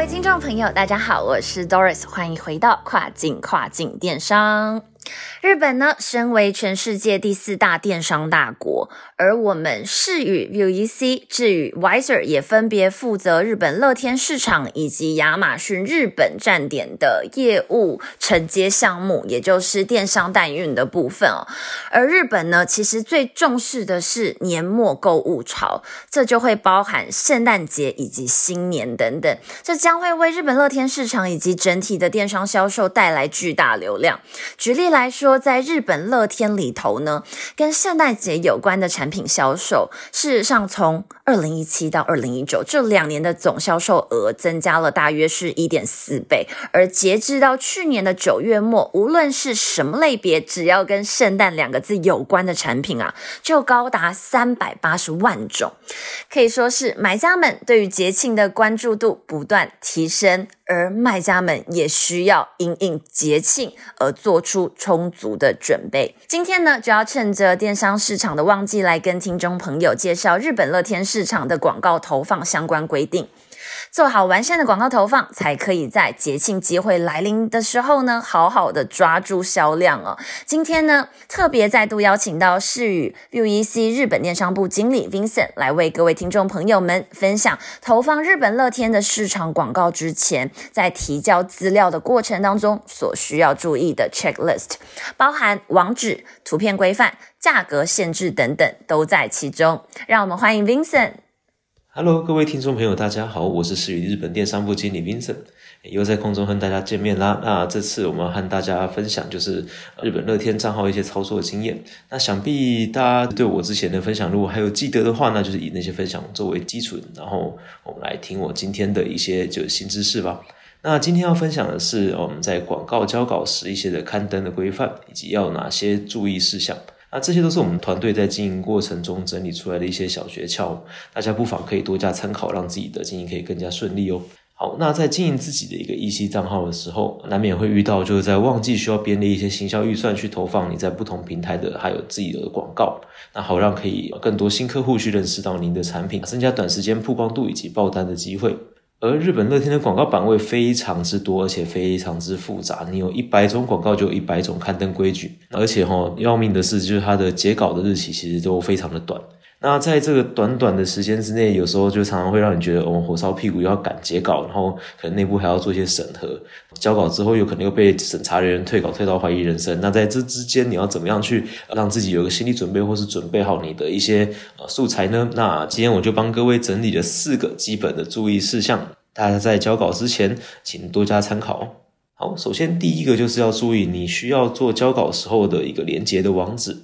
各位听众朋友，大家好，我是 Doris，欢迎回到跨境跨境电商。日本呢，身为全世界第四大电商大国，而我们视宇 VUEC、智宇 Wiser 也分别负责日本乐天市场以及亚马逊日本站点的业务承接项目，也就是电商代运的部分哦。而日本呢，其实最重视的是年末购物潮，这就会包含圣诞节以及新年等等，这将会为日本乐天市场以及整体的电商销售带来巨大流量。举例来来说，在日本乐天里头呢，跟圣诞节有关的产品销售，事实上从二零一七到二零一九这两年的总销售额增加了大约是一点四倍，而截至到去年的九月末，无论是什么类别，只要跟圣诞两个字有关的产品啊，就高达三百八十万种，可以说是买家们对于节庆的关注度不断提升。而卖家们也需要因应节庆而做出充足的准备。今天呢，就要趁着电商市场的旺季，来跟听众朋友介绍日本乐天市场的广告投放相关规定。做好完善的广告投放，才可以在节庆机会来临的时候呢，好好的抓住销量哦。今天呢，特别再度邀请到视宇 VUEC 日本电商部经理 Vincent 来为各位听众朋友们分享投放日本乐天的市场广告之前，在提交资料的过程当中所需要注意的 checklist，包含网址、图片规范、价格限制等等都在其中。让我们欢迎 Vincent。Hello，各位听众朋友，大家好，我是视宇日本电商部经理 Vincent，又在空中和大家见面啦。那这次我们和大家分享就是日本乐天账号一些操作经验。那想必大家对我之前的分享，如果还有记得的话，那就是以那些分享作为基础，然后我们来听我今天的一些就新知识吧。那今天要分享的是我们在广告交稿时一些的刊登的规范，以及要哪些注意事项。那这些都是我们团队在经营过程中整理出来的一些小诀窍，大家不妨可以多加参考，让自己的经营可以更加顺利哦。好，那在经营自己的一个 EC 账号的时候，难免会遇到就是在旺季需要编列一些行销预算去投放你在不同平台的还有自己的广告，那好让可以更多新客户去认识到您的产品，增加短时间曝光度以及爆单的机会。而日本乐天的广告版位非常之多，而且非常之复杂。你有一百种广告，就有一百种刊登规矩。而且哈、要命的是，就是它的截稿的日期其实都非常的短。那在这个短短的时间之内，有时候就常常会让你觉得，哦，火烧屁股，要赶截稿，然后可能内部还要做一些审核。交稿之后，有可能又被审查人员退稿，退到怀疑人生。那在这之间，你要怎么样去让自己有个心理准备，或是准备好你的一些呃素材呢？那今天我就帮各位整理了四个基本的注意事项，大家在交稿之前，请多加参考。好，首先第一个就是要注意，你需要做交稿时候的一个连接的网址。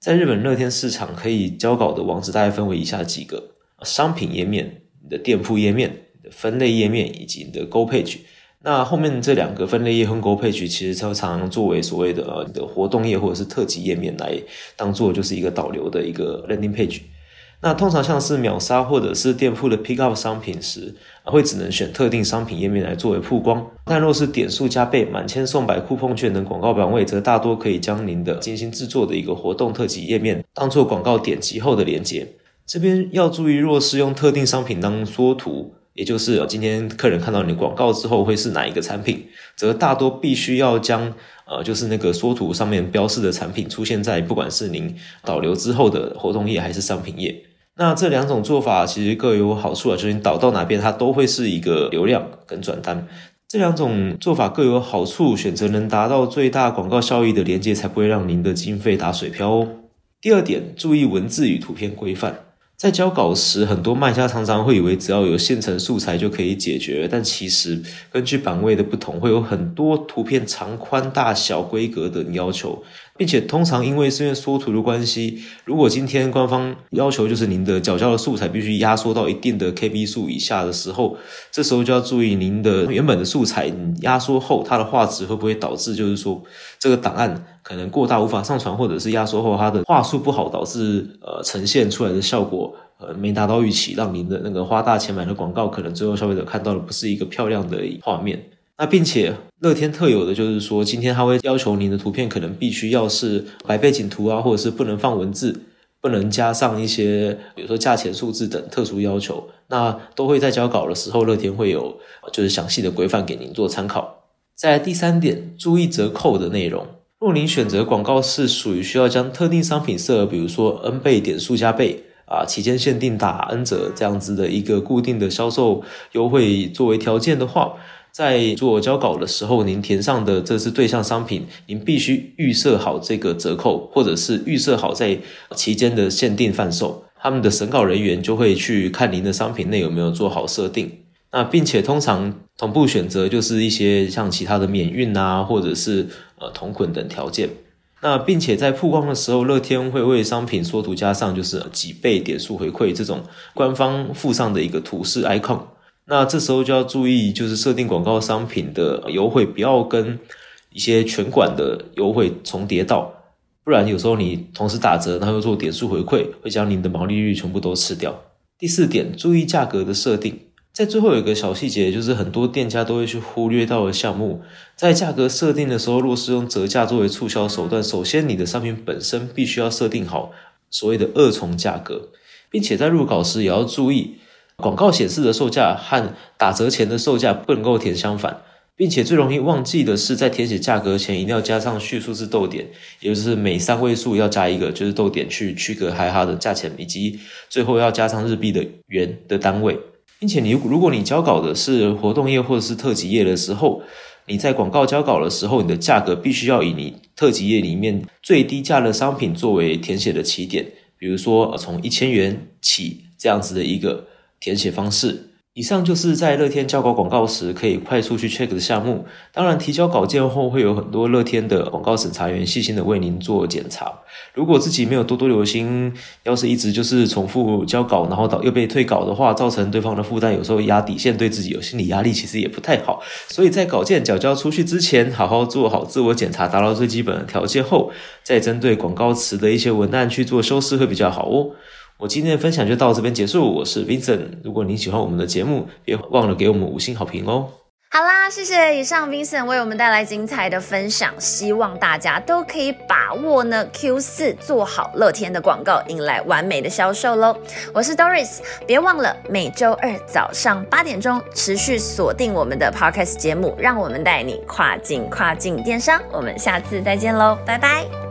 在日本乐天市场，可以交稿的网址大概分为以下几个：商品页面、你的店铺页面、的分类页面以及你的 Go Page。那后面这两个分类页和 Go Page 其实常常作为所谓的你的活动页或者是特辑页面来当做就是一个导流的一个 landing page。那通常像是秒杀或者是店铺的 pick up 商品时，会只能选特定商品页面来作为曝光。但若是点数加倍、满千送百、酷碰券等广告版位，则大多可以将您的精心制作的一个活动特辑页面当做广告点击后的连接。这边要注意，若是用特定商品当缩图，也就是今天客人看到你的广告之后会是哪一个产品，则大多必须要将呃就是那个缩图上面标示的产品出现在不管是您导流之后的活动页还是商品页。那这两种做法其实各有好处啊，就是你导到哪边，它都会是一个流量跟转单。这两种做法各有好处，选择能达到最大广告效益的连接，才不会让您的经费打水漂哦。第二点，注意文字与图片规范。在交稿时，很多卖家常常会以为只要有现成素材就可以解决，但其实根据版位的不同，会有很多图片长宽、大小、规格等要求。并且通常因为是因为缩图的关系，如果今天官方要求就是您的缴交的素材必须压缩到一定的 KB 数以下的时候，这时候就要注意您的原本的素材压缩后，它的画质会不会导致就是说这个档案可能过大无法上传，或者是压缩后它的画素不好，导致呃呈现出来的效果呃没达到预期，让您的那个花大钱买的广告，可能最后消费者看到的不是一个漂亮的画面。那并且乐天特有的就是说，今天它会要求您的图片可能必须要是白背景图啊，或者是不能放文字，不能加上一些比如说价钱数字等特殊要求。那都会在交稿的时候，乐天会有就是详细的规范给您做参考。在第三点，注意折扣的内容。若您选择广告是属于需要将特定商品设，比如说 N 倍点数加倍啊，期间限定打 N 折这样子的一个固定的销售优惠作为条件的话。在做交稿的时候，您填上的这是对象商品，您必须预设好这个折扣，或者是预设好在期间的限定贩售。他们的审稿人员就会去看您的商品内有没有做好设定。那并且通常同步选择就是一些像其他的免运啊，或者是呃同捆等条件。那并且在曝光的时候，乐天会为商品缩图加上就是几倍点数回馈这种官方附上的一个图示 icon。那这时候就要注意，就是设定广告商品的优惠不要跟一些全馆的优惠重叠到，不然有时候你同时打折，然后又做点数回馈，会将您的毛利率全部都吃掉。第四点，注意价格的设定，在最后有一个小细节，就是很多店家都会去忽略到的项目，在价格设定的时候，若是用折价作为促销手段，首先你的商品本身必须要设定好所谓的二重价格，并且在入稿时也要注意。广告显示的售价和打折前的售价不能够填相反，并且最容易忘记的是，在填写价格前一定要加上序数字逗点，也就是每三位数要加一个就是逗点去区隔开它的价钱，以及最后要加上日币的元的单位，并且你如果你交稿的是活动页或者是特辑页的时候，你在广告交稿的时候，你的价格必须要以你特辑页里面最低价的商品作为填写的起点，比如说从一千元起这样子的一个。填写方式。以上就是在乐天交稿广告时可以快速去 check 的项目。当然，提交稿件后会有很多乐天的广告审查员细心的为您做检查。如果自己没有多多留心，要是一直就是重复交稿，然后到又被退稿的话，造成对方的负担，有时候压底线，对自己有心理压力，其实也不太好。所以在稿件缴交出去之前，好好做好自我检查，达到最基本的条件后，再针对广告词的一些文案去做修饰会比较好哦。我今天的分享就到这边结束。我是 Vincent，如果您喜欢我们的节目，别忘了给我们五星好评哦。好啦，谢谢以上 Vincent 为我们带来精彩的分享，希望大家都可以把握呢 Q 四做好乐天的广告，迎来完美的销售喽。我是 Doris，别忘了每周二早上八点钟持续锁定我们的 Podcast 节目，让我们带你跨境跨境电商。我们下次再见喽，拜拜。